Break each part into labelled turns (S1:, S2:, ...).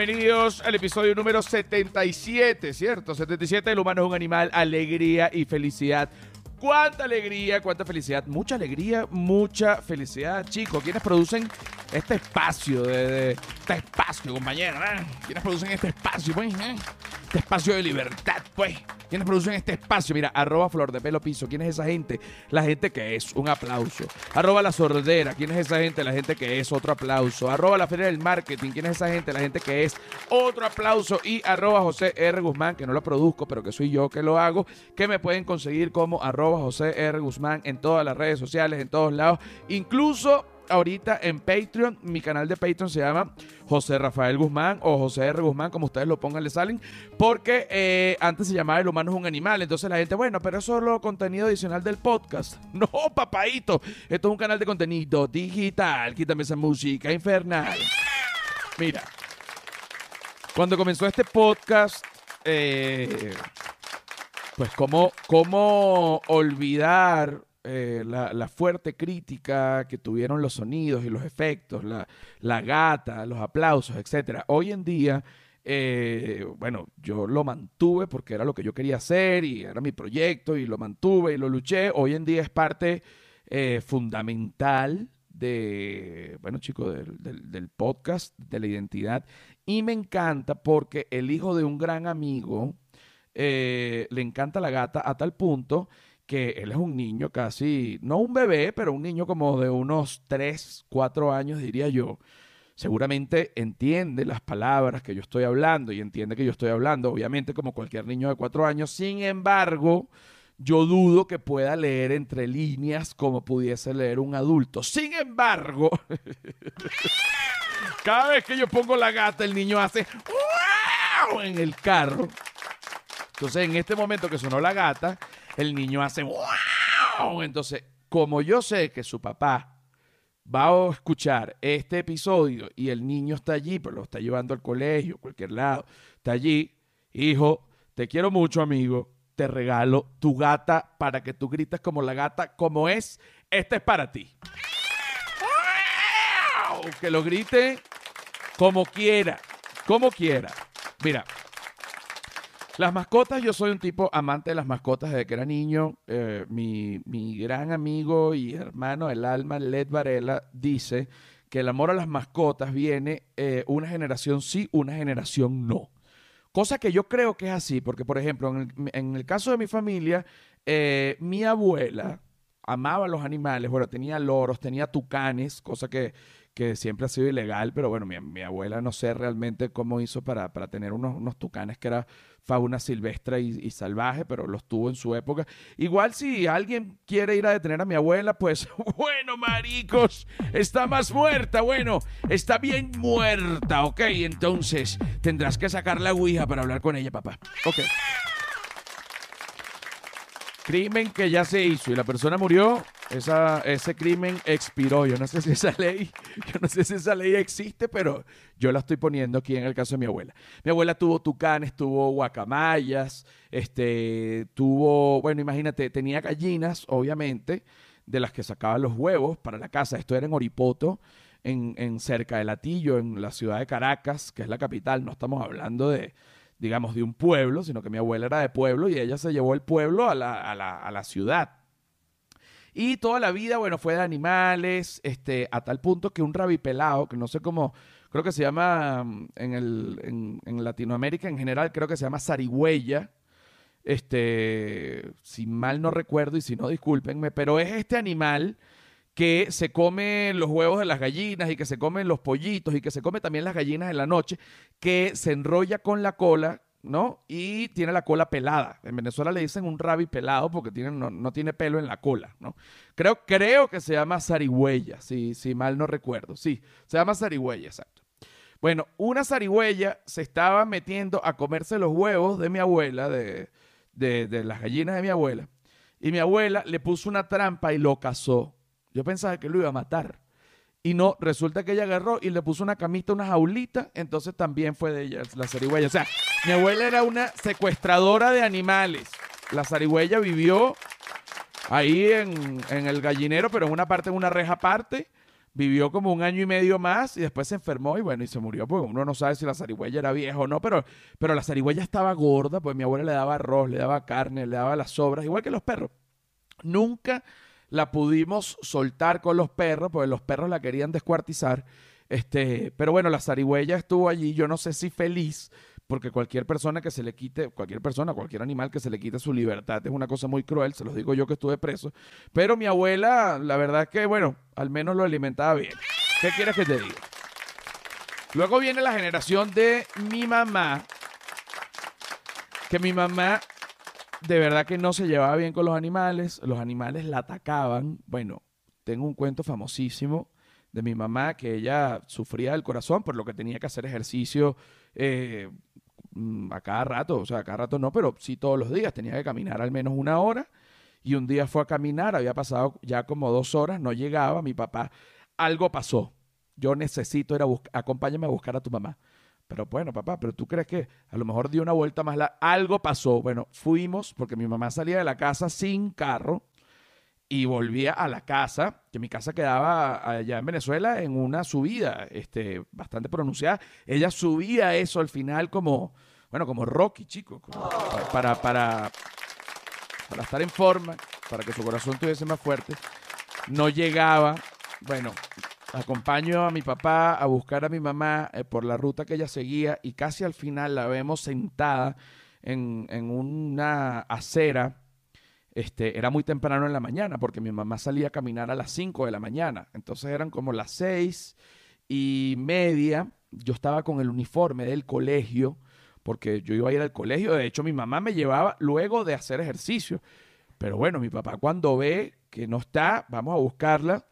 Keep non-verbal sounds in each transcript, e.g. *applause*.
S1: Bienvenidos al episodio número 77, ¿cierto? 77, el humano es un animal, alegría y felicidad. Cuánta alegría, cuánta felicidad, mucha alegría, mucha felicidad, chicos. ¿Quiénes producen este espacio de, de- este espacio, compañero? eh? ¿Quiénes producen este espacio, pues? eh? Este espacio de libertad, pues. ¿Quiénes producen este espacio? Mira, arroba flor de pelo piso. ¿Quién es esa gente? La gente que es, un aplauso. Arroba la sordera. ¿Quién es esa gente? La gente que es, otro aplauso. Arroba la feria del marketing. ¿Quién es esa gente? La gente que es, otro aplauso. Y arroba José R. Guzmán, que no lo produzco, pero que soy yo que lo hago, que me pueden conseguir como arroba José R. Guzmán en todas las redes sociales, en todos lados. Incluso ahorita en Patreon, mi canal de Patreon se llama José Rafael Guzmán o José R. Guzmán, como ustedes lo pongan, le salen, porque eh, antes se llamaba El humano es un animal, entonces la gente, bueno, pero eso es solo contenido adicional del podcast. *laughs* No, papadito, esto es un canal de contenido digital, quítame esa música infernal. Mira, cuando comenzó este podcast, eh, pues cómo, cómo olvidar eh, la, fuerte crítica que tuvieron los sonidos y los efectos, la, la gata, los aplausos, etcétera. Hoy en día, eh, bueno, yo lo mantuve porque era lo que yo quería hacer y era mi proyecto y lo mantuve y lo luché. Hoy en día es parte eh, fundamental de, bueno chicos, del, del- podcast, de la identidad. Y me encanta porque el hijo de un gran amigo le encanta la gata a tal punto que él es un niño casi, no un bebé, pero un niño como de unos 3, 4 años, diría yo. Seguramente entiende las palabras que yo estoy hablando y entiende que yo estoy hablando, obviamente, como cualquier niño de 4 años. Sin embargo, yo dudo que pueda leer entre líneas como pudiese leer un adulto. Sin embargo, *laughs* cada vez que yo pongo la gata, el niño hace ¡Wow! en el carro. Entonces, en este momento que sonó la gata, el niño hace ¡Wow! Entonces, como yo sé que su papá va a escuchar este episodio y el niño está allí, pero lo está llevando al colegio, cualquier lado, está allí, hijo, te quiero mucho, amigo, te regalo tu gata para que tú grites como la gata, como es, esta es para ti. Que lo grite como quiera, como quiera. Mira, las mascotas, yo soy un tipo amante de las mascotas desde que era niño. Eh, mi, mi gran amigo y hermano del alma, Led Varela, dice que el amor a las mascotas viene eh, una generación sí, una generación no. Cosa que yo creo que es así, porque por ejemplo, en el, en el caso de mi familia, eh, mi abuela amaba los animales, bueno, tenía loros, tenía tucanes, cosa que, que siempre ha sido ilegal, pero bueno, mi, mi abuela no sé realmente cómo hizo para, para tener unos, unos tucanes que era fauna silvestre y, salvaje, pero los tuvo en su época. Igual si alguien quiere ir a detener a mi abuela, pues *laughs* bueno, maricos, está más muerta, bueno, está bien muerta, ok, entonces tendrás que sacar la ouija para hablar con ella, papá. Ok. Crimen que ya se hizo y la persona murió, esa, ese crimen expiró. Yo no sé si esa *laughs* ley, yo no sé si esa ley existe, pero yo la estoy poniendo aquí en el caso de mi abuela. Mi abuela tuvo tucanes, tuvo guacamayas, este, tuvo, bueno, imagínate, tenía gallinas, obviamente, de las que sacaba los huevos para la casa. Esto era en Oripoto, en, en cerca de Latillo, en la ciudad de Caracas, que es la capital. No estamos hablando de, digamos, de un pueblo, sino que mi abuela era de pueblo y ella se llevó el pueblo a la, a la, a la ciudad. Y toda la vida, bueno, fue de animales, este, a tal punto que un rabipelado, que no sé cómo, creo que se llama mm, en, el, en, Latinoamérica en general, creo que se llama zarigüeya, este, si mal no recuerdo y si no, discúlpenme, pero es este animal que se come los huevos de las gallinas y que se come los pollitos y que se come también las gallinas en la noche, que se enrolla con la cola, ¿no? Y tiene la cola pelada. En Venezuela le dicen un rabi pelado porque tiene, no, no tiene pelo en la cola, ¿no? Creo, creo que se llama zarigüeya, si, si mal no recuerdo. Sí, se llama zarigüeya, exacto. Bueno, una zarigüeya se estaba metiendo a comerse los huevos de mi abuela, de, de, de las gallinas de mi abuela, y mi abuela le puso una trampa y lo cazó. Yo pensaba que lo iba a matar. Y no, resulta que ella agarró y le puso una camita, una jaulita, entonces también fue de ella, la zarigüeya. O sea, mi abuela era una secuestradora de animales. La zarigüeya vivió ahí en, en el gallinero, pero en una parte, en una reja aparte, vivió como un año y medio más y después se enfermó y bueno, y se murió, porque uno no sabe si la zarigüeya era vieja o no, pero, pero la zarigüeya estaba gorda, pues mi abuela le daba arroz, le daba carne, le daba las sobras, igual que los perros. Nunca la pudimos soltar con los perros, porque los perros la querían descuartizar. Este, pero bueno, la zarigüeya estuvo allí, yo no sé si feliz, porque cualquier persona que se le quite, cualquier persona, cualquier animal que se le quite su libertad es una cosa muy cruel, se los digo yo que estuve preso. Pero mi abuela, la verdad que, bueno, al menos lo alimentaba bien. ¿Qué quieres que te diga? Luego viene la generación de mi mamá, que mi mamá de verdad que no se llevaba bien con los animales, los animales la atacaban. Bueno, tengo un cuento famosísimo de mi mamá que ella sufría del corazón por lo que tenía que hacer ejercicio eh, mm, a cada rato, o sea, a cada rato no, pero sí todos los días, tenía que caminar al menos una hora y un día fue a caminar, había pasado ya como dos horas, no llegaba, mi papá, algo pasó, yo necesito ir a buscar, acompáñame a buscar a tu mamá. Pero bueno, papá, pero tú crees que a lo mejor dio una vuelta más la algo pasó. Bueno, fuimos porque mi mamá salía de la casa sin carro y volvía a la casa, que mi casa quedaba allá en Venezuela en una subida este, bastante pronunciada. Ella subía eso al final como, bueno, como Rocky, chico, para, para, para estar en forma, para que su corazón estuviese más fuerte. No llegaba, bueno, acompaño a mi papá a buscar a mi mamá eh, por la ruta que ella seguía y casi al final la vemos sentada en, en una acera este, era muy temprano en la mañana porque mi mamá salía a caminar a las 5 de la mañana. Entonces eran como las 6 y media. Yo estaba con el uniforme del colegio porque yo iba a ir al colegio. De hecho, mi mamá me llevaba luego de hacer ejercicio. Pero bueno, mi papá cuando ve que no está, vamos a buscarla.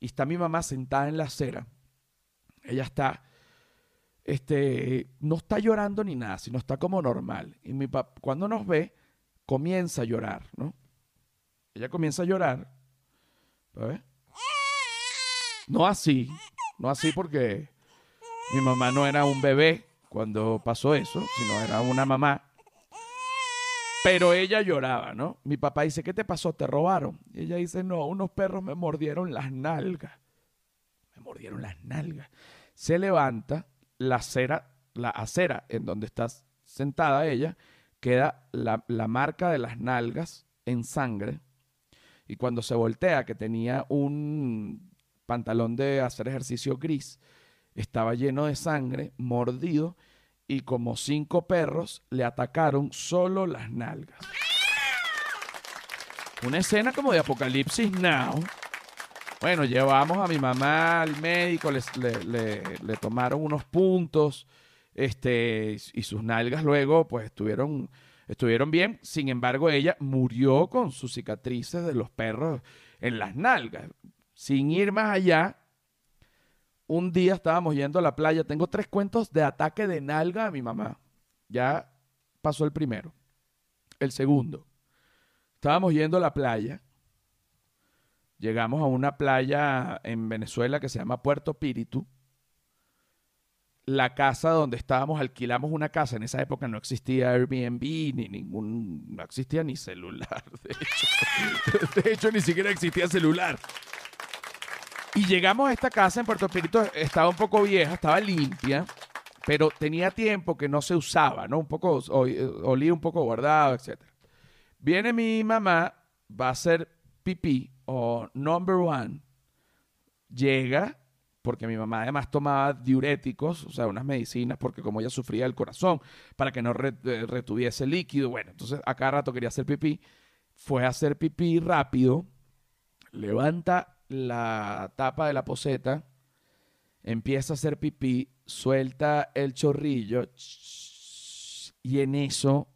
S1: Y está mi mamá sentada en la acera. Ella está, este, no está llorando ni nada, sino está como normal. Y mi papá, cuando nos ve, comienza a llorar, ¿no? Ella comienza a llorar. No así, no así porque mi mamá no era un bebé cuando pasó eso, sino era una mamá. Pero ella lloraba, ¿no? Mi papá dice, ¿qué te pasó? ¿Te robaron? Y ella dice, no, unos perros me mordieron las nalgas. Me mordieron las nalgas. Se levanta la acera, la acera en donde está sentada ella, queda la, la marca de las nalgas en sangre y cuando se voltea, que tenía un pantalón de hacer ejercicio gris, estaba lleno de sangre, mordido, y como cinco perros le atacaron solo las nalgas. Una escena como de Apocalipsis Now. Bueno, llevamos a mi mamá al médico, le, le, tomaron unos puntos, este, y sus nalgas luego, pues estuvieron estuvieron bien. Sin embargo, ella murió con sus cicatrices de los perros en las nalgas. Sin ir más allá, un día estábamos yendo a la playa. Tengo tres cuentos de ataque de nalga a mi mamá. Ya pasó el primero. El segundo. Estábamos yendo a la playa. Llegamos a una playa en Venezuela que se llama Puerto Píritu la casa donde estábamos, alquilamos una casa. En esa época no existía Airbnb, ni ningún, no existía ni celular. *laughs* De hecho, de hecho ni siquiera existía celular. Y llegamos a esta casa en Puerto Espíritu, estaba un poco vieja, estaba limpia, pero tenía tiempo que no se usaba, ¿no? Un poco, olía un poco guardado, etc. Viene mi mamá, va a hacer pipí, o number one, llega, porque mi mamá además tomaba diuréticos, o sea, unas medicinas, porque como ella sufría del corazón, para que no eh, retuviese líquido. Bueno, entonces a cada rato quería hacer pipí. Fue a hacer pipí rápido, levanta la tapa de la poseta, empieza a hacer pipí, suelta el chorrillo, y en eso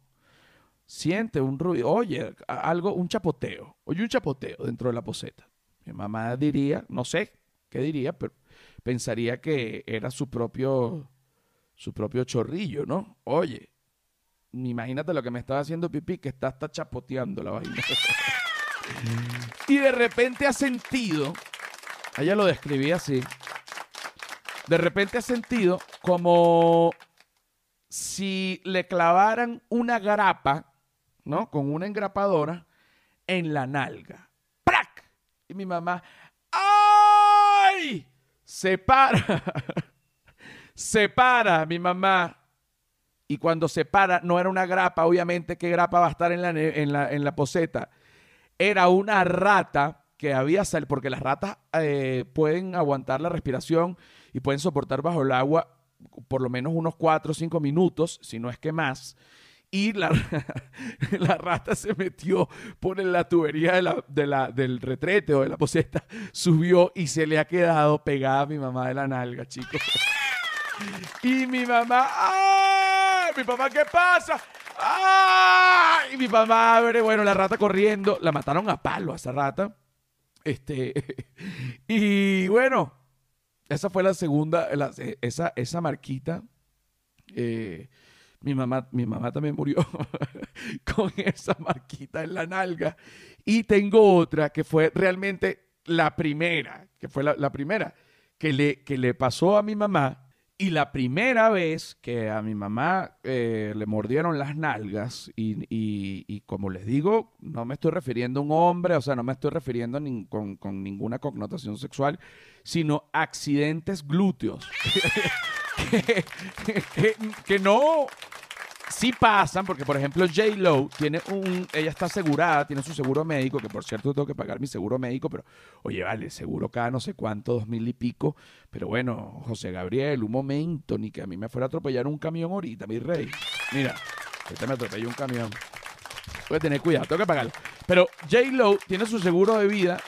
S1: siente un ruido, oye, algo, un chapoteo, oye un chapoteo dentro de la poseta. Mi mamá diría, no sé qué diría, pero pensaría que era su propio, su propio chorrillo, ¿no? Oye, imagínate lo que me estaba haciendo pipí, que está hasta chapoteando la vaina. *laughs* y de repente ha sentido, ella lo describía así, de repente ha sentido como si le clavaran una grapa, ¿no? Con una engrapadora en la nalga. ¡Prac! Y mi mamá, ¡ay! Se para, *laughs* se para mi mamá y cuando se para no era una grapa, obviamente, ¿qué grapa va a estar en la, en la, en la poseta? Era una rata que había salido, porque las ratas eh, pueden aguantar la respiración y pueden soportar bajo el agua por lo menos unos 4 o 5 minutos, si no es que más. Y la, *laughs* la rata se metió por la tubería de la, de la, del retrete o de la poseta, subió y se le ha quedado pegada a mi mamá de la nalga, chicos. *laughs* Y mi mamá, ¡ay! Mi papá, ¿qué pasa? Y mi mamá abre, bueno, la rata corriendo. La mataron a palo a esa rata. Este, *laughs* y bueno, esa fue la segunda, esa, esa marquita. Eh, mi mamá, mi mamá también murió *laughs* con esa marquita en la nalga. Y tengo otra que fue realmente la primera, que fue la, primera que le, que le pasó a mi mamá. Y la primera vez que a mi mamá eh, le mordieron las nalgas, y, como les digo, no me estoy refiriendo a un hombre, o sea, no me estoy refiriendo con, con, ninguna connotación sexual, sino accidentes glúteos. *laughs* que, no, sí pasan, porque por ejemplo J. Lo tiene un, ella está asegurada, tiene su seguro médico, que por cierto tengo que pagar mi seguro médico, pero oye, vale, seguro cada no sé cuánto, dos mil y pico. Pero bueno, José Gabriel, un momento, ni que a mí me fuera a atropellar un camión ahorita, mi rey. Mira, este me atropelló un camión. Voy a tener cuidado, tengo que pagarlo. Pero J. Lo tiene su seguro de vida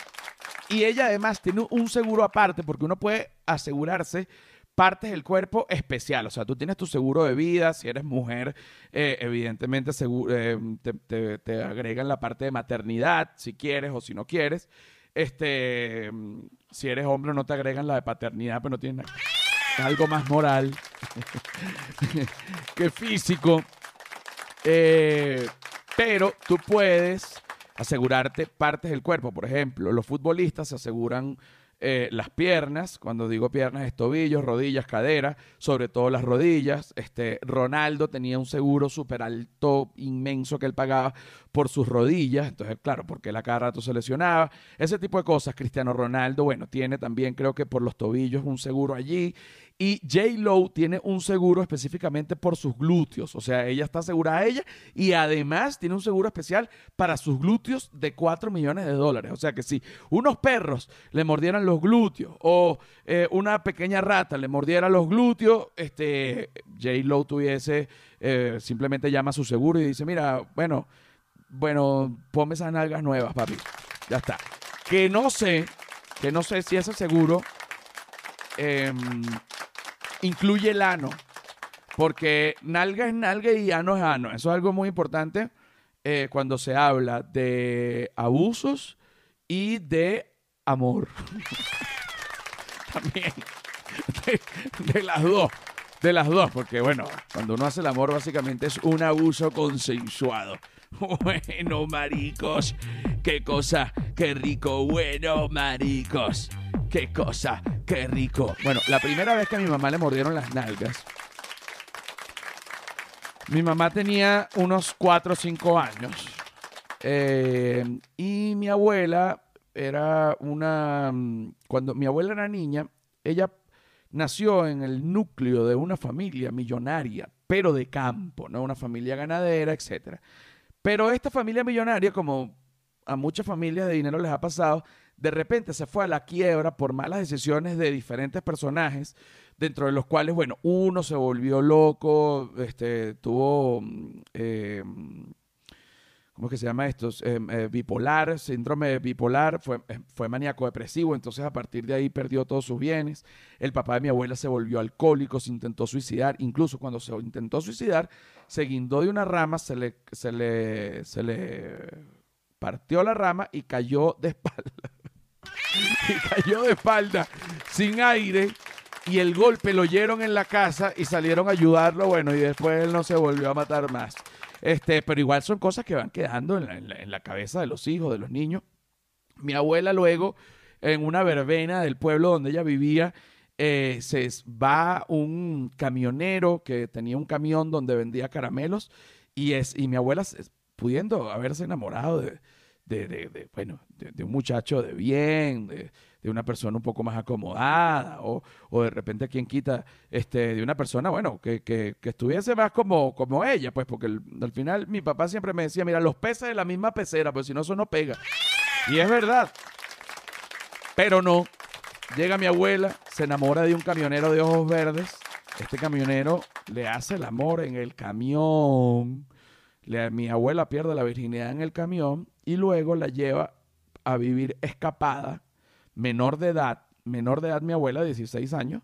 S1: y ella además tiene un seguro aparte porque uno puede asegurarse partes del cuerpo especial. O sea, tú tienes tu seguro de vida, si eres mujer, eh, evidentemente eh, te, agregan la parte de maternidad, si quieres o si no quieres. Este, si eres hombre no te agregan la de paternidad, pero no tiene algo más moral *laughs* que físico. Eh, pero tú puedes asegurarte partes del cuerpo. Por ejemplo, los futbolistas se aseguran eh, las piernas, cuando digo piernas es tobillos, rodillas, caderas, sobre todo las rodillas. Este, Ronaldo tenía un seguro súper alto, inmenso que él pagaba por sus rodillas, entonces claro, porque la cada rato se lesionaba, ese tipo de cosas. Cristiano Ronaldo, bueno, tiene también creo que por los tobillos un seguro allí y J. Lo tiene un seguro específicamente por sus glúteos. O sea, ella está asegurada a ella y además tiene un seguro especial para sus glúteos de 4 millones de dólares. O sea que si unos perros le mordieran los glúteos o eh, una pequeña rata le mordiera los glúteos, este, J. Lo tuviese, eh, simplemente llama a su seguro y dice, mira, bueno, bueno, ponme esas nalgas nuevas, papi. Ya está. Que no sé, que no sé si ese seguro... Em, incluye el ano, porque nalga es nalga y ano es ano. Eso es algo muy importante eh, cuando se habla de abusos y de amor. *laughs* También. De, las dos. De las dos, porque bueno, cuando uno hace el amor básicamente es un abuso consensuado. *laughs* Bueno, maricos, qué cosa, qué rico, bueno, maricos, qué cosa, Qué rico. Bueno, la primera vez que a mi mamá le mordieron las nalgas, mi mamá tenía unos 4 o 5 años. Eh, y mi abuela era una... Cuando mi abuela era niña, ella nació en el núcleo de una familia millonaria, pero de campo, ¿no? Una familia ganadera, etc. Pero esta familia millonaria, como a muchas familias de dinero les ha pasado, de repente se fue a la quiebra por malas decisiones de diferentes personajes, dentro de los cuales, bueno, uno se volvió loco, este, tuvo, mm, eh, ¿cómo es que se llama esto? Eh, eh, bipolar, síndrome bipolar, fue, fue maníaco depresivo, entonces a partir de ahí perdió todos sus bienes. El papá de mi abuela se volvió alcohólico, se intentó suicidar, incluso cuando se intentó suicidar, se guindó de una rama, se le, se le, se le partió la rama y cayó de *laughs* espalda. *laughs* y cayó de espalda, sin aire, y el golpe lo oyeron en la casa y salieron a ayudarlo, bueno, y después él no se volvió a matar más. Este, pero igual son cosas que van quedando en la, cabeza de los hijos, de los niños. Mi abuela luego, en una verbena del pueblo donde ella vivía, eh, se va un camionero que tenía un camión donde vendía caramelos y, es, y mi abuela, pudiendo haberse enamorado de, de, de- de, bueno, de, de un muchacho de bien, de, una persona un poco más acomodada, o, o de repente quien quita este, de una persona, bueno, que, que, que estuviese más como, como ella, pues porque al final mi papá siempre me decía, mira, los peces de la misma pecera, pues si no eso no pega. Y es verdad. Pero no. Llega mi abuela, se enamora de un camionero de ojos verdes. Este camionero le hace el amor en el camión. Le- mi abuela pierde la virginidad en el camión y luego la lleva a vivir escapada, menor de edad, menor de edad mi abuela, 16 años,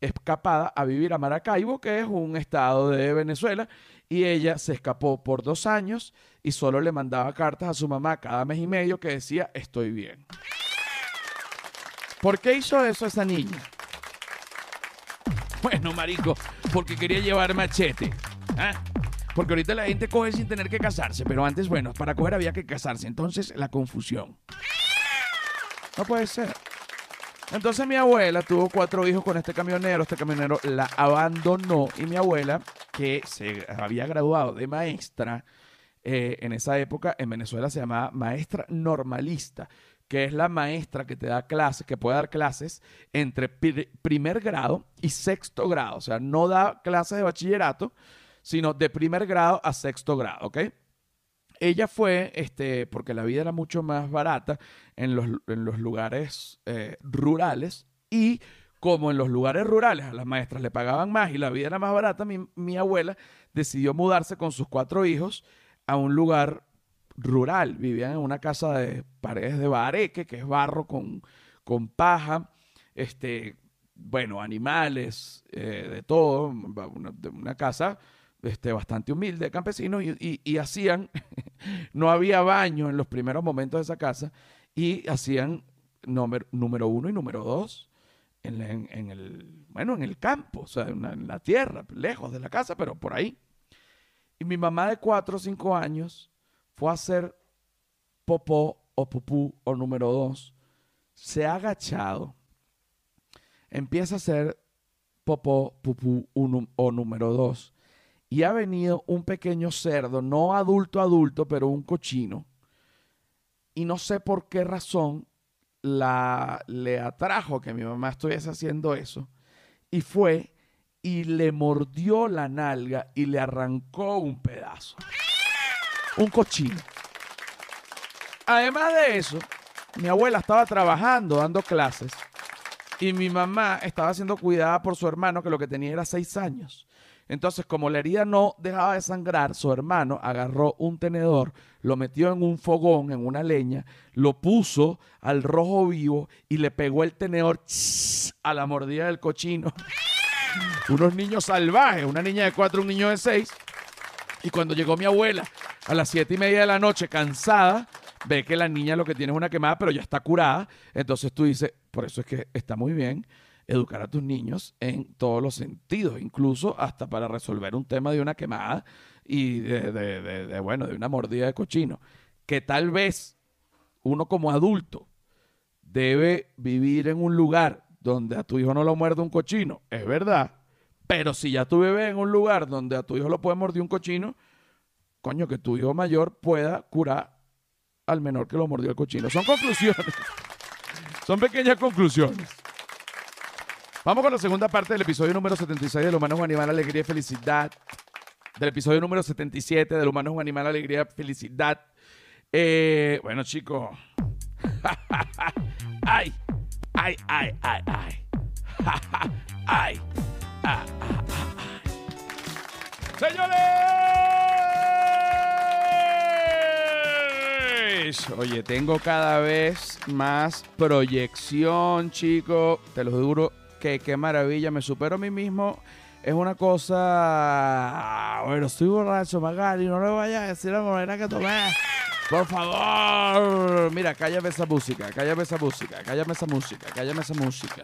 S1: escapada a vivir a Maracaibo, que es un estado de Venezuela, y ella se escapó por dos años y solo le mandaba cartas a su mamá cada mes y medio que decía, estoy bien. ¿Por qué hizo eso esa niña? Bueno, marico, porque quería llevar machete. ¿ah? Porque ahorita la gente coge sin tener que casarse, pero antes, bueno, para coger había que casarse. Entonces, la confusión. No puede ser. Entonces mi abuela tuvo cuatro hijos con este camionero, este camionero la abandonó y mi abuela, que se había graduado de maestra, eh, en esa época en Venezuela se llamaba maestra normalista, que es la maestra que te da clases, que puede dar clases entre pri- primer grado y sexto grado, o sea, no da clases de bachillerato, sino de primer grado a sexto grado, ¿ok? Ella fue, este, porque la vida era mucho más barata en los, en los lugares eh, rurales y como en los lugares rurales a las maestras le pagaban más y la vida era más barata, mi, mi abuela decidió mudarse con sus cuatro hijos a un lugar rural. Vivían en una casa de paredes de bareque, que es barro con, con paja, este, bueno, animales, eh, de todo, una, una casa este, bastante humilde de campesinos y, y- hacían, *laughs* no había baño en los primeros momentos de esa casa y hacían número, uno y número dos en, en- el, bueno, en el campo, o sea, en la, en la tierra, lejos de la casa, pero por ahí. Y mi mamá de cuatro o cinco años fue a hacer popó o pupú o número dos, se ha agachado, empieza a hacer popó, pupú o número dos, y ha venido un pequeño cerdo, no adulto adulto, pero un cochino, y no sé por qué razón la, le atrajo que mi mamá estuviese haciendo eso, y fue y le mordió la nalga y le arrancó un pedazo. Un cochino. Además de eso, mi abuela estaba trabajando, dando clases, y mi mamá estaba siendo cuidada por su hermano, que lo que tenía era seis años. Entonces, como la herida no dejaba de sangrar, su hermano agarró un tenedor, lo metió en un fogón, en una leña, lo puso al rojo vivo y le pegó el tenedor a la mordida del cochino. *laughs* Unos niños salvajes, una niña de cuatro, un niño de seis. Y cuando llegó mi abuela a las siete y media de la noche, cansada, ve que la niña lo que tiene es una quemada, pero ya está curada. Entonces tú dices, por eso es que está muy bien educar a tus niños en todos los sentidos, incluso hasta para resolver un tema de una quemada y de, de- de- de, bueno, de una mordida de cochino. Que tal vez uno como adulto debe vivir en un lugar donde a tu hijo no lo muerde un cochino, es verdad. Pero si ya tu bebé en un lugar donde a tu hijo lo puede morder un cochino, coño, que tu hijo mayor pueda curar al menor que lo mordió el cochino. Son conclusiones. Son pequeñas conclusiones. Vamos con la segunda parte del episodio número 76 del Humano es un Animal, Alegría y Felicidad. Del episodio número 77 del Humano es un Animal, Alegría y Felicidad. Eh, bueno, chicos. *laughs* ay, ay, ay, ay, ay. *laughs* ay. Ah, ah, ah, Señores, oye, tengo cada vez más proyección, chico. Te lo juro que qué maravilla. Me supero a mí mismo. Es una cosa. Bueno, estoy borracho, Magali. No le vayas a decir la manera que tomé. Por favor. Mira, cállame esa música, cállame esa música, cállame esa música, cállame esa música.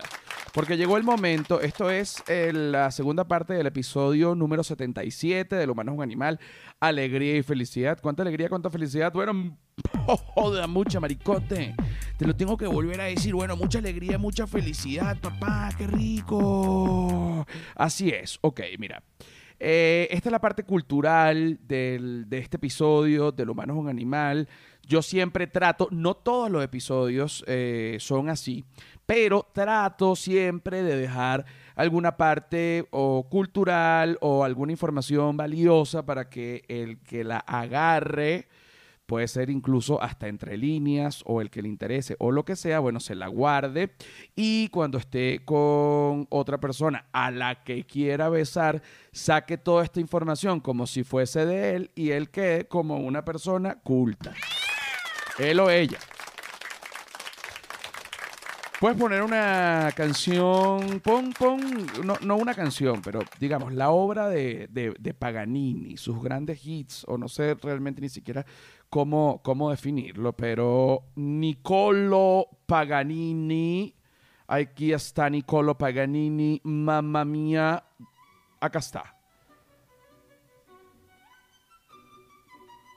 S1: Porque llegó el momento, esto es eh, la segunda parte del episodio número 77 del Humano es un Animal, Alegría y Felicidad. ¿Cuánta alegría, cuánta felicidad? Bueno, *laughs* joda, mucha maricote. Te lo tengo que volver a decir. Bueno, mucha alegría, mucha felicidad, papá, qué rico. Así es, ok, mira. Eh, esta es la parte cultural del- de este episodio del humano es un animal. yo siempre trato, no todos los episodios eh, son así, pero trato siempre de dejar alguna parte o cultural o alguna información valiosa para que el que la agarre puede ser incluso hasta entre líneas o el que le interese o lo que sea, bueno, se la guarde y cuando esté con otra persona a la que quiera besar, saque toda esta información como si fuese de él y él quede como una persona culta. Él o ella. Puedes poner una canción, pon, pon, no, no una canción, pero digamos, la obra de, de, de, Paganini, sus grandes hits, o no sé realmente ni siquiera cómo, cómo definirlo, pero Nicolo Paganini, aquí está Nicolo Paganini, mamma mía, acá está.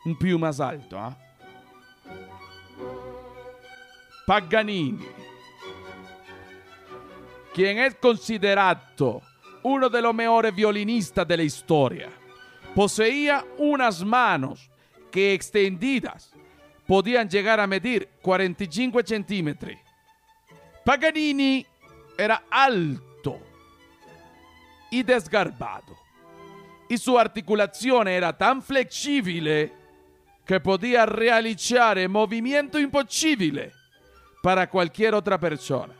S1: Un più más alto, ¿ah? Paganini quien es considerato uno de los mejores violinistas de la historia. Poseía unas manos que extendidas podían llegar a medir 45 centímetros. Paganini era alto y desgarbado, y su articulación era tan flexible que podía realizar movimiento imposible para cualquier otra persona.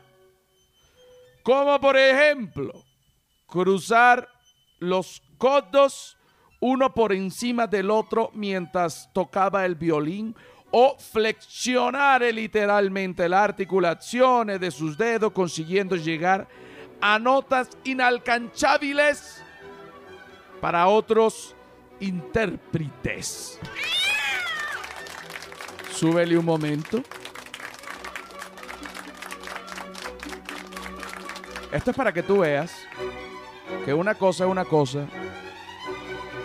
S1: Como por ejemplo, cruzar los codos uno por encima del otro mientras tocaba el violín o flexionar literalmente las articulaciones de sus dedos consiguiendo llegar a notas inalcanzables para otros intérpretes. Súbele un momento. Esto es para que tú veas que una cosa es una cosa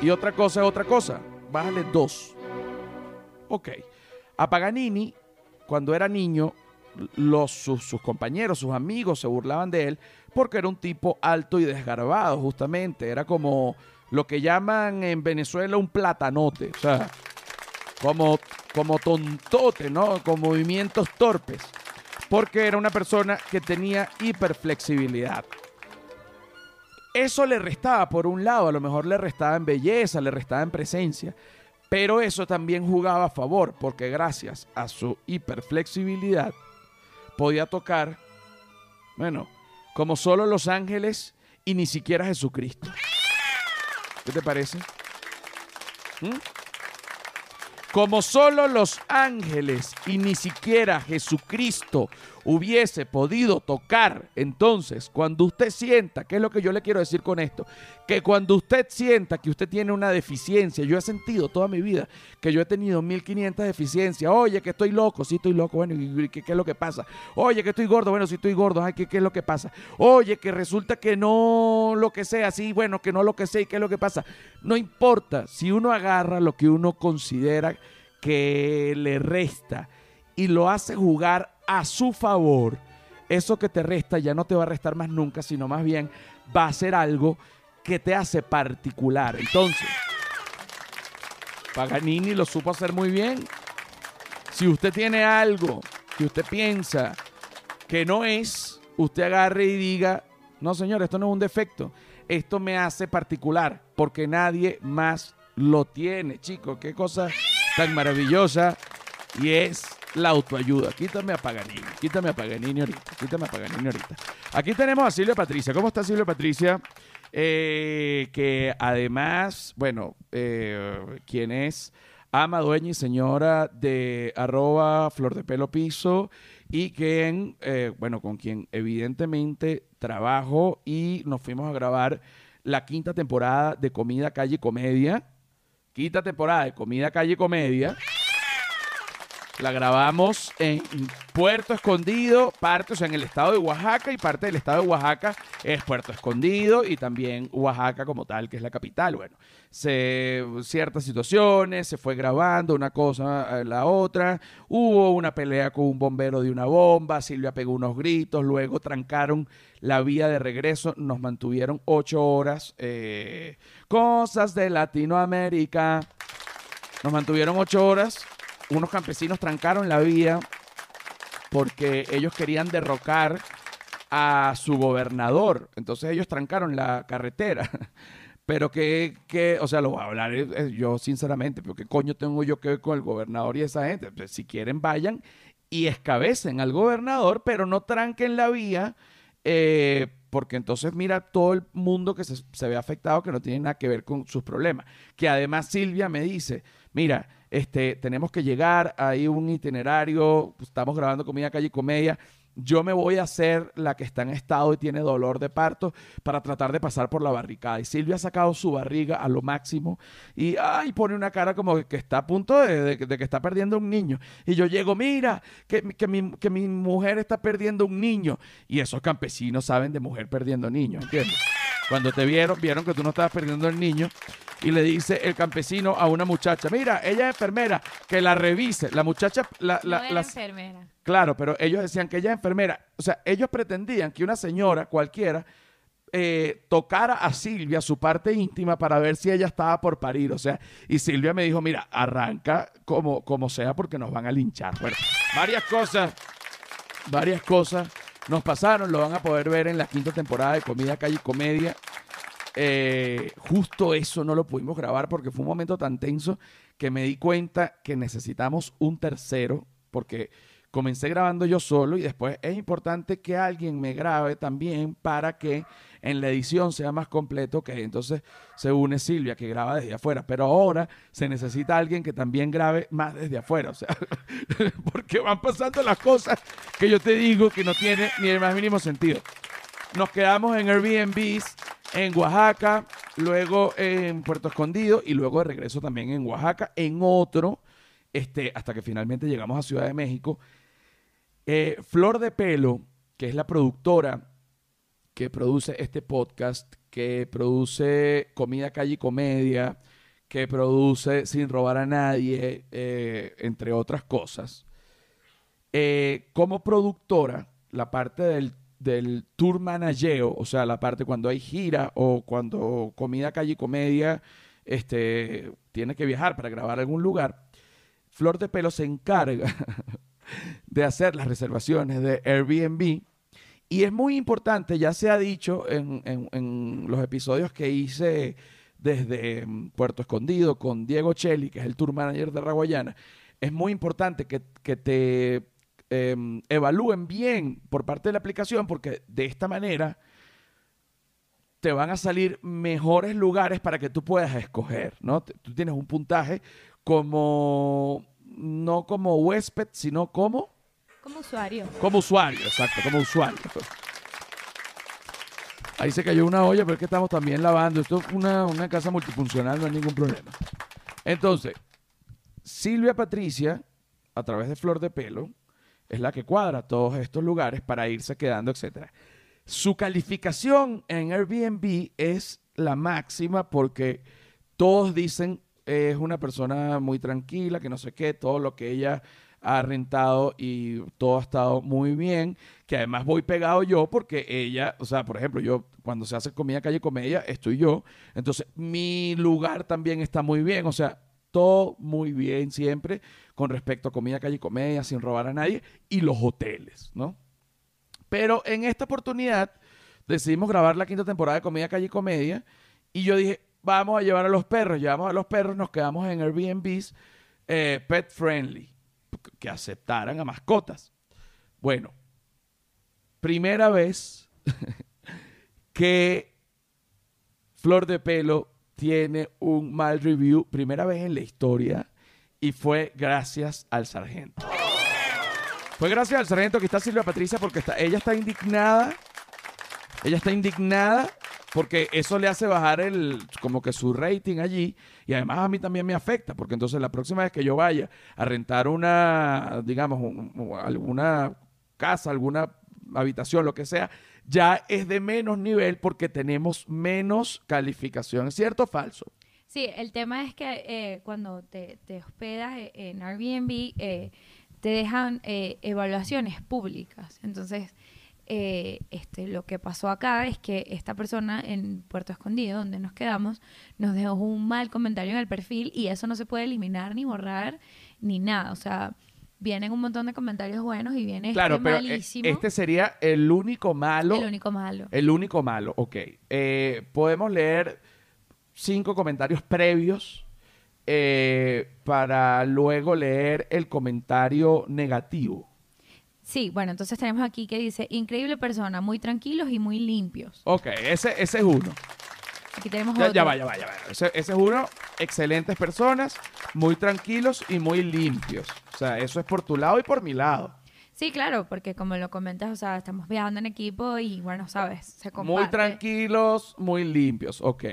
S1: y otra cosa es otra cosa. Bájale dos. Ok. A Paganini, cuando era niño, los, sus, sus, compañeros, sus amigos se burlaban de él porque era un tipo alto y desgarbado, justamente. Era como lo que llaman en Venezuela un platanote. O sea, como, como tontote, ¿no? Con movimientos torpes porque era una persona que tenía hiperflexibilidad. Eso le restaba, por un lado, a lo mejor le restaba en belleza, le restaba en presencia, pero eso también jugaba a favor, porque gracias a su hiperflexibilidad podía tocar, bueno, como solo los ángeles y ni siquiera Jesucristo. ¿Qué te parece? ¿Mm? como solo los ángeles y ni siquiera Jesucristo hubiese podido tocar. Entonces, cuando usted sienta, ¿qué es lo que yo le quiero decir con esto? Que cuando usted sienta que usted tiene una deficiencia, yo he sentido toda mi vida que yo he tenido 1500 deficiencias. Oye, que estoy loco, sí estoy loco, bueno, ¿y qué, qué es lo que pasa? Oye, que estoy gordo, bueno, sí estoy gordo, ay, ¿qué, ¿qué es lo que pasa? Oye, que resulta que no lo que sea, sí, bueno, que no lo que sea, ¿y qué es lo que pasa? No importa, si uno agarra lo que uno considera que le resta y lo hace jugar a su favor, eso que te resta ya no te va a restar más nunca, sino más bien va a ser algo que te hace particular. Entonces, Paganini lo supo hacer muy bien. Si usted tiene algo que usted piensa que no es, usted agarre y diga, no señor, esto no es un defecto, esto me hace particular, porque nadie más lo tiene, chicos, qué cosa tan maravillosa y es la autoayuda. Quítame a quítame a Paganini ahorita, quítame a Paganini ahorita. Aquí tenemos a Silvia Patricia. ¿Cómo está Silvia Patricia? Eh, que además, bueno, eh, quien es ama, dueña y señora de arroba flor de pelo piso y quien, eh, bueno, con quien evidentemente trabajo y nos fuimos a grabar la quinta temporada de Comida, Calle Comedia quinta temporada de Comida Calle Comedia. La grabamos en Puerto Escondido, parte, o sea, en el estado de Oaxaca y parte del estado de Oaxaca es Puerto Escondido y también Oaxaca como tal, que es la capital. Bueno, se, ciertas situaciones, se fue grabando una cosa a la otra, hubo una pelea con un bombero de una bomba, Silvia pegó unos gritos, luego trancaron la vía de regreso, nos mantuvieron ocho horas. Eh, cosas de Latinoamérica. Nos mantuvieron ocho horas unos campesinos trancaron la vía porque ellos querían derrocar a su gobernador. Entonces ellos trancaron la carretera. *laughs* Pero que, o sea, lo voy a hablar eh, eh, yo sinceramente, pero ¿qué coño tengo yo que ver con el gobernador y esa gente? Pues, si quieren, vayan y escabecen al gobernador, pero no tranquen la vía, eh, porque entonces mira todo el mundo que se, se, ve afectado que no tiene nada que ver con sus problemas. Que además Silvia me dice, mira, este, tenemos que llegar, hay un itinerario, pues, estamos grabando comida calle y comedia yo me voy a hacer la que está en estado y tiene dolor de parto para tratar de pasar por la barricada. Y Silvia ha sacado su barriga a lo máximo y ay, pone una cara como que está a punto de, que está perdiendo un niño. Y yo llego, mira, que, que, mi, que mi mujer está perdiendo un niño. Y esos campesinos saben de mujer perdiendo niños, ¿entiendes? Cuando te vieron, vieron que tú no estabas perdiendo el niño y le dice el campesino a una muchacha, mira, ella es enfermera, que la revise. La muchacha... La, la,
S2: no enfermera.
S1: Claro, pero ellos decían que ella es enfermera. O sea, ellos pretendían que una señora cualquiera eh, tocara a Silvia su parte íntima para ver si ella estaba por parir. O sea, y Silvia me dijo, mira, arranca como, como sea porque nos van a linchar. Bueno, varias cosas, varias cosas nos pasaron, lo van a poder ver en la quinta temporada de Comida Calle y Comedia. Eh, justo eso no lo pudimos grabar porque fue un momento tan tenso que me di cuenta que necesitamos un tercero porque comencé grabando yo solo y después es importante que alguien me grabe también para que en la edición sea más completo, que entonces se une Silvia que graba desde afuera, pero ahora se necesita alguien que también grabe más desde afuera, o sea, *laughs* porque van pasando las cosas que yo te digo que no tiene ni el más mínimo sentido. Nos quedamos en Airbnbs en Oaxaca, luego en Puerto Escondido y luego de regreso también en Oaxaca, en otro, este, hasta que finalmente llegamos a Ciudad de México eh, Flor de Pelo, que es la productora que produce este podcast, que produce Comida Calle y Comedia, que produce Sin Robar a Nadie, eh, entre otras cosas. Eh, como productora, la parte del, del tour manageo, o sea, la parte cuando hay gira o cuando Comida Calle y Comedia este, tiene que viajar para grabar algún lugar, Flor de Pelo se encarga *laughs* de hacer las reservaciones de Airbnb. Y es muy importante, ya se ha dicho en, los episodios que hice desde mm, Puerto Escondido con Diego Cheli, que es el tour manager de Raguayana, es muy importante que, te em, evalúen bien por parte de la aplicación, porque de esta manera te van a salir mejores lugares para que tú puedas escoger, ¿no? Tú tienes un puntaje como no como huésped, sino como...
S2: Como usuario.
S1: Como usuario, exacto, como usuario. Ahí se cayó una olla, pero es que estamos también lavando. Esto es una, una casa multifuncional, no hay ningún problema. Entonces, Silvia Patricia, a través de Flor de Pelo, es la que cuadra todos estos lugares para irse quedando, etc. Su calificación en Airbnb es la máxima porque todos dicen es una persona muy tranquila, que no sé qué, todo lo que ella ha rentado y todo ha estado muy bien, que además voy pegado yo porque ella, o sea, por ejemplo, yo cuando se hace comida calle comedia, estoy yo, entonces mi lugar también está muy bien, o sea, muy bien siempre con respecto a comida calle comedia, sin robar a nadie, y los hoteles, ¿no? Pero en esta oportunidad decidimos grabar la quinta temporada de Comida Calle Comedia y yo dije, vamos a llevar a los perros. Llevamos a los perros, nos quedamos en Airbnbs eh, pet friendly, que aceptaran a mascotas. Bueno, primera vez *laughs* que Flor de Pelo tiene un mal review, primera vez en la historia, y fue gracias al sargento. Fue gracias al sargento que está Silvia Patricia porque está, ella está indignada. Ella está indignada porque eso le hace bajar el como que su rating allí y además a mí también me afecta porque entonces la próxima vez que yo vaya a rentar una digamos alguna casa alguna habitación lo que sea ya es de menos nivel porque tenemos menos calificación. Cierto o falso
S2: sí el tema es que eh, cuando te, hospedas en Airbnb eh, te dejan eh, evaluaciones públicas. Entonces eh, este, lo que pasó acá es que esta persona en Puerto Escondido, donde nos quedamos, nos dejó un mal comentario en el perfil y eso no se puede eliminar ni borrar ni nada. O sea, vienen un montón de comentarios buenos y viene
S1: Claro,
S2: este
S1: pero eh,
S2: malísimo.
S1: este sería el único malo.
S2: el único malo.
S1: El único malo, ok. Eh, podemos leer cinco comentarios previos eh, para luego leer el comentario negativo.
S2: Sí, bueno, entonces tenemos aquí que dice, increíble persona, muy tranquilos y muy limpios.
S1: Ok, ese, ese es uno.
S2: Aquí tenemos
S1: Ya,
S2: otro.
S1: ya va, ya va, ya va. Ese, ese es uno. Excelentes personas, muy tranquilos y muy limpios. O sea, eso es por tu lado y por mi lado.
S2: Sí, claro, porque como lo comentas, o sea, estamos viajando en equipo y bueno, sabes, se comparte.
S1: Muy tranquilos, muy limpios. Ok.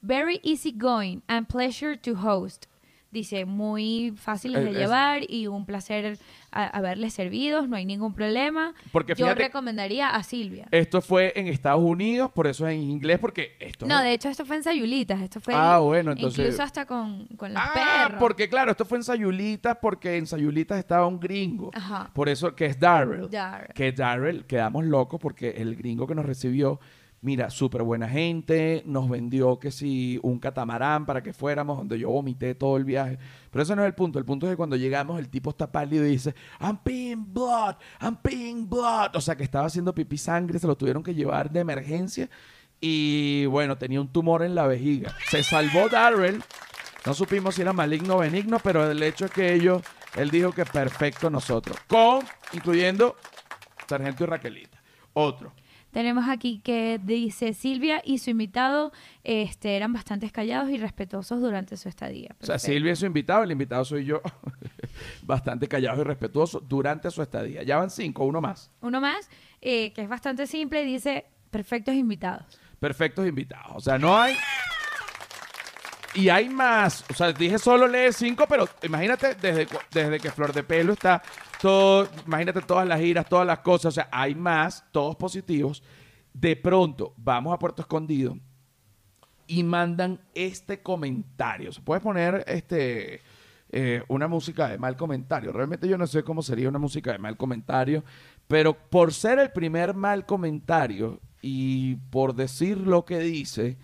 S2: Very easygoing and pleasure to host. Dice, muy fáciles de
S1: Es-
S2: llevar y un placer a- haberles servidos, no hay ningún problema.
S1: Porque
S2: Yo
S1: fíjate-
S2: recomendaría a Silvia.
S1: Esto fue en Estados Unidos, por eso es en inglés, porque esto
S2: No,
S1: es-
S2: de hecho esto fue en Sayulitas, esto fue
S1: Ah, bueno, entonces-
S2: incluso hasta con, con los
S1: Ah,
S2: perros.
S1: porque claro, esto fue en Sayulitas, porque en Sayulitas estaba un gringo.
S2: Ajá.
S1: Por eso que es Darrell.
S2: Darrell.
S1: Que Darrell, quedamos locos porque el gringo que nos recibió, mira, súper buena gente, nos vendió que si un catamarán para que fuéramos, donde yo vomité todo el viaje. Pero ese no es el punto. El punto es que cuando llegamos, el tipo está pálido y dice, I'm peeing blood, I'm peeing blood. O sea, que estaba haciendo pipí sangre, se lo tuvieron que llevar de emergencia. Y bueno, tenía un tumor en la vejiga. Se salvó Darrell. No supimos si era maligno o benigno, pero el hecho es que ellos, él dijo que perfecto nosotros. Con, incluyendo Sargento y Raquelita. Otro.
S2: Tenemos aquí que dice Silvia y su invitado este, eran bastante callados y respetuosos durante su estadía.
S1: O sea. Silvia es su invitado, el invitado soy yo. *laughs* Bastante callado y respetuoso durante su estadía. Ya van cinco, uno más.
S2: Uno más, eh, que es bastante simple, dice perfectos invitados.
S1: Perfectos invitados. O sea, no hay. Y hay más. O sea, dije solo lee cinco, pero imagínate desde, desde que Flor de Pelo está todo. Imagínate todas las giras, todas las cosas. O sea, hay más, todos positivos. De pronto, vamos a Puerto Escondido y mandan este comentario. Se puede poner este eh, una música de mal comentario. Realmente yo no sé cómo sería una música de mal comentario, pero por ser el primer mal comentario y por decir lo que dice,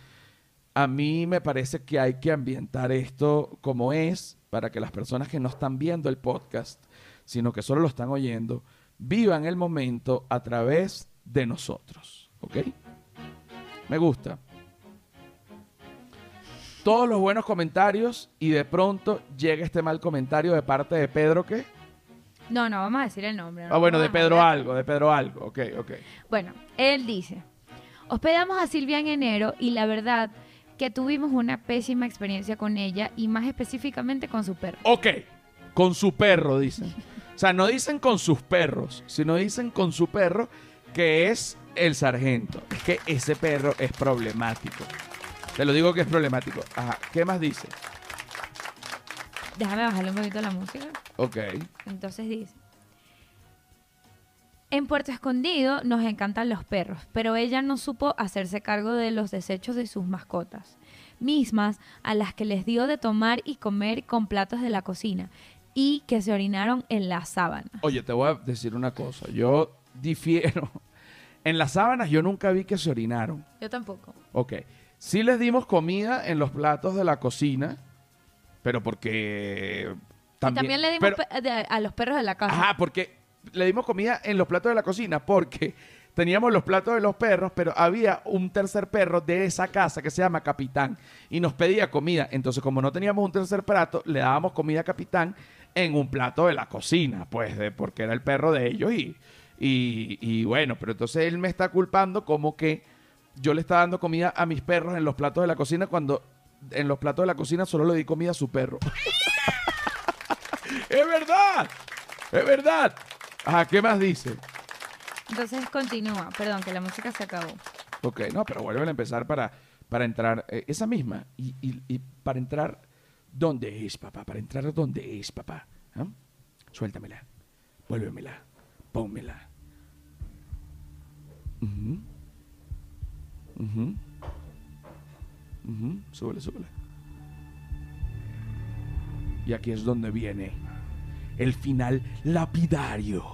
S1: a mí me parece que hay que ambientar esto como es para que las personas que no están viendo el podcast, sino que solo lo están oyendo, vivan el momento a través de nosotros. ¿Ok? Me gusta todos los buenos comentarios y de pronto llega este mal comentario de parte de Pedro que
S2: No, no, vamos a decir el nombre. no
S1: ah bueno de Pedro algo de Pedro algo ok ok
S2: Bueno, él dice, hospedamos a Silvia en enero y la verdad que tuvimos una pésima experiencia con ella y más específicamente con su perro.
S1: ok con su perro dicen o sea no dicen con sus perros sino dicen con su perro que es el sargento. Es que ese perro es problemático. Te lo digo que es problemático. Ajá. Qué más dice
S2: Déjame bajarle un poquito la música.
S1: ok.
S2: Entonces dice, en Puerto Escondido nos encantan los perros, pero ella no supo hacerse cargo de los desechos de sus mascotas, mismas a las que les dio de tomar y comer con platos de la cocina y que se orinaron en la sábana.
S1: Oye, te voy a decir una cosa. Yo difiero. *laughs* En las sábanas yo nunca vi que se orinaron.
S2: Yo tampoco.
S1: Ok. Sí les dimos comida en los platos de la cocina, pero porque...
S2: y también le dimos
S1: pero-
S2: a los perros de la casa.
S1: Ajá, porque le dimos comida en los platos de la cocina, porque *laughs* teníamos los platos de los perros, pero había un tercer perro de esa casa que se llama Capitán y nos pedía comida. Entonces, como no teníamos un tercer plato, le dábamos comida a Capitán en un plato de la cocina, pues, de, porque era el perro de ellos y, y, y bueno, pero entonces él me está culpando como que yo le estaba dando comida a mis perros en los platos de la cocina cuando en los platos de la cocina solo le di comida a su perro. *laughs* es verdad, es verdad. Ajá, ¿qué más dice?
S2: Entonces continúa. Perdón, que la música se acabó.
S1: Ok, no, pero vuelven a empezar para, para entrar. eh, esa misma. Y, y- y para entrar, ¿dónde es, papá? Para entrar, ¿dónde es, papá? ¿Ah? Suéltamela. Vuélvemela. Pónmela. Ujú. Ujú. Súbele. Y aquí es donde viene el final lapidario.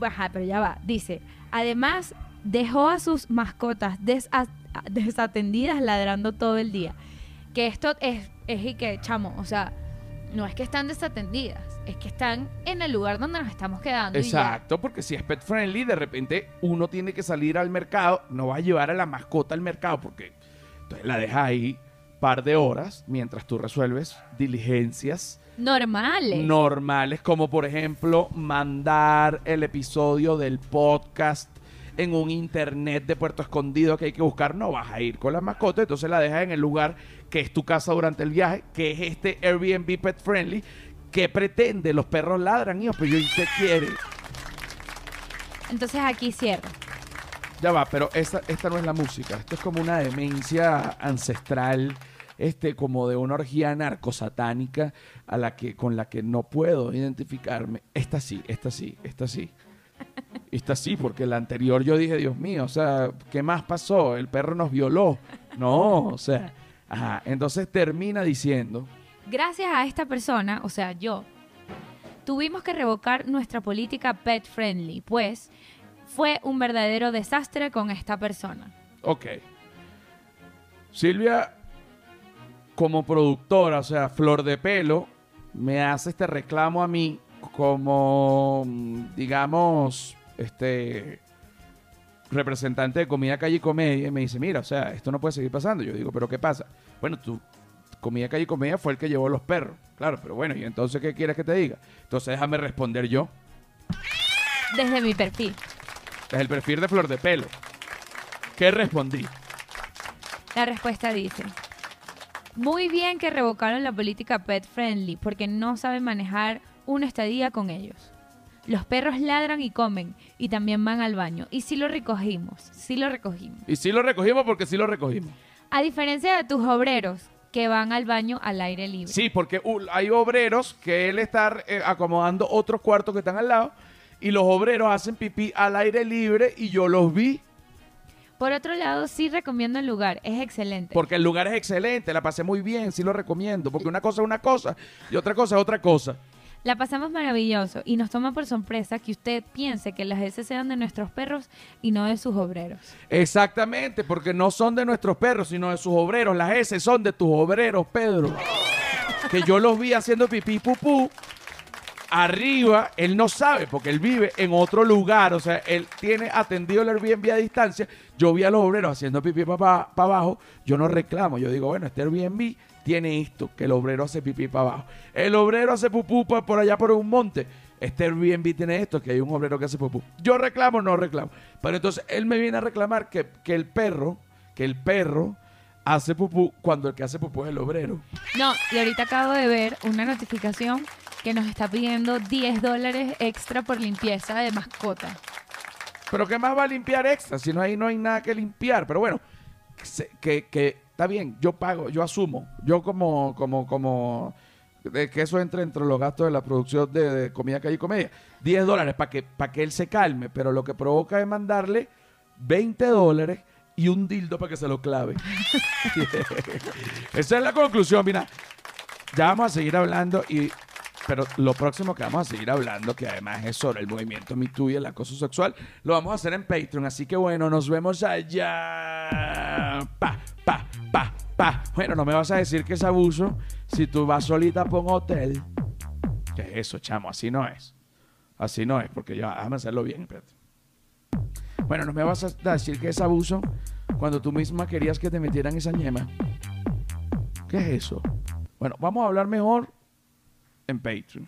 S2: Ajá, pero ya va. Dice, además dejó a sus mascotas desa- desatendidas ladrando todo el día. Que esto es, es y que, chamo, o sea, no es que están desatendidas, es que están en el lugar donde nos estamos quedando.
S1: Exacto, porque si es pet friendly, de repente uno tiene que salir al mercado, no va a llevar a la mascota al mercado porque entonces la deja ahí par de horas mientras tú resuelves diligencias
S2: Normales.
S1: normales, como por ejemplo mandar el episodio del podcast en un internet de Puerto Escondido que hay que buscar, no vas a ir con la mascota, entonces la dejas en el lugar que es tu casa durante el viaje, que es este Airbnb Pet Friendly, que pretende, los perros ladran, hijo, pero yo te quiere.
S2: Entonces aquí cierro.
S1: Ya va, pero esta, esta no es la música. Esto es como una demencia ancestral, este, como de una orgía narcosatánica a la que, con la que no puedo identificarme. Esta sí, esta sí, esta sí. Esta sí, porque la anterior yo dije, Dios mío, o sea, ¿qué más pasó? El perro nos violó. No, o sea, ajá. Entonces termina diciendo,
S2: Gracias a esta persona, o sea, yo, tuvimos que revocar nuestra política pet friendly, pues fue un verdadero desastre con esta persona.
S1: Ok. Silvia, como productora, o sea, flor de pelo, me hace este reclamo a mí como, mm, digamos, este representante de Comida Calle y Comedia y me dice, mira, o sea, esto no puede seguir pasando. Yo digo, pero ¿qué pasa? Bueno, tú, Comida Calle y Comedia fue el que llevó los perros. Claro, pero bueno, ¿y entonces qué quieres que te diga? Entonces déjame responder yo.
S2: Desde mi perfil.
S1: Es el perfil de Flor de Pelo. ¿Qué respondí?
S2: La respuesta dice, muy bien que revocaron la política pet friendly porque no saben manejar una estadía con ellos. Los perros ladran y comen y también van al baño. Y sí lo recogimos, sí lo recogimos.
S1: Y sí lo recogimos porque sí lo recogimos.
S2: A diferencia de tus obreros que van al baño al aire libre.
S1: Sí, porque uh, hay obreros que él está eh, acomodando otros cuartos que están al lado y los obreros hacen pipí al aire libre y yo los vi
S2: Por otro lado, sí recomiendo el lugar, es excelente.
S1: porque el lugar es excelente, la pasé muy bien, sí lo recomiendo, porque una cosa es una cosa y otra cosa es otra cosa.
S2: La pasamos maravilloso y nos toma por sorpresa que usted piense que las heces sean de nuestros perros y no de sus obreros.
S1: Exactamente, porque no son de nuestros perros, sino de sus obreros. Las S son de tus obreros, Pedro. Que yo los vi haciendo pipí pupú. Arriba, él no sabe porque él vive en otro lugar. O sea, él tiene atendido el Airbnb a distancia. Yo vi a los obreros haciendo pipí para abajo. Yo no reclamo. Yo digo, bueno, este Airbnb tiene esto, que el obrero hace pipí para abajo. El obrero hace pupú por allá por un monte. Este Airbnb tiene esto, que hay un obrero que hace pupú. Yo reclamo, no reclamo. Pero entonces él me viene a reclamar que, que el perro, que el perro hace pupú cuando el que hace pupú es el obrero.
S2: No, y ahorita acabo de ver una notificación que nos está pidiendo 10 dólares extra por limpieza de mascota.
S1: Pero ¿qué más va a limpiar extra? Si no hay, no hay nada que limpiar. Pero bueno, que, que está bien, yo pago, yo asumo. Yo como, como, como, de que eso entre entre los gastos de la producción de, de comida calle y comedia. 10 dólares para que, para que él se calme. Pero lo que provoca es mandarle 20 dólares y un dildo para que se lo clave. *laughs* Esa es la conclusión, mira. Ya vamos a seguir hablando y pero lo próximo que vamos a seguir hablando, que además es sobre el movimiento Me Too y el acoso sexual, lo vamos a hacer en Patreon. Así que bueno, nos vemos allá. Pa, pa, pa, pa. Bueno, no me vas a decir que es abuso si tú vas solita por un hotel. ¿Qué es eso, chamo? Así no es. Así no es, porque ya, déjame hacerlo bien, espérate. Bueno, no me vas a decir que es abuso cuando tú misma querías que te metieran esa ñema. ¿Qué es eso? Bueno, vamos a hablar mejor en Patreon.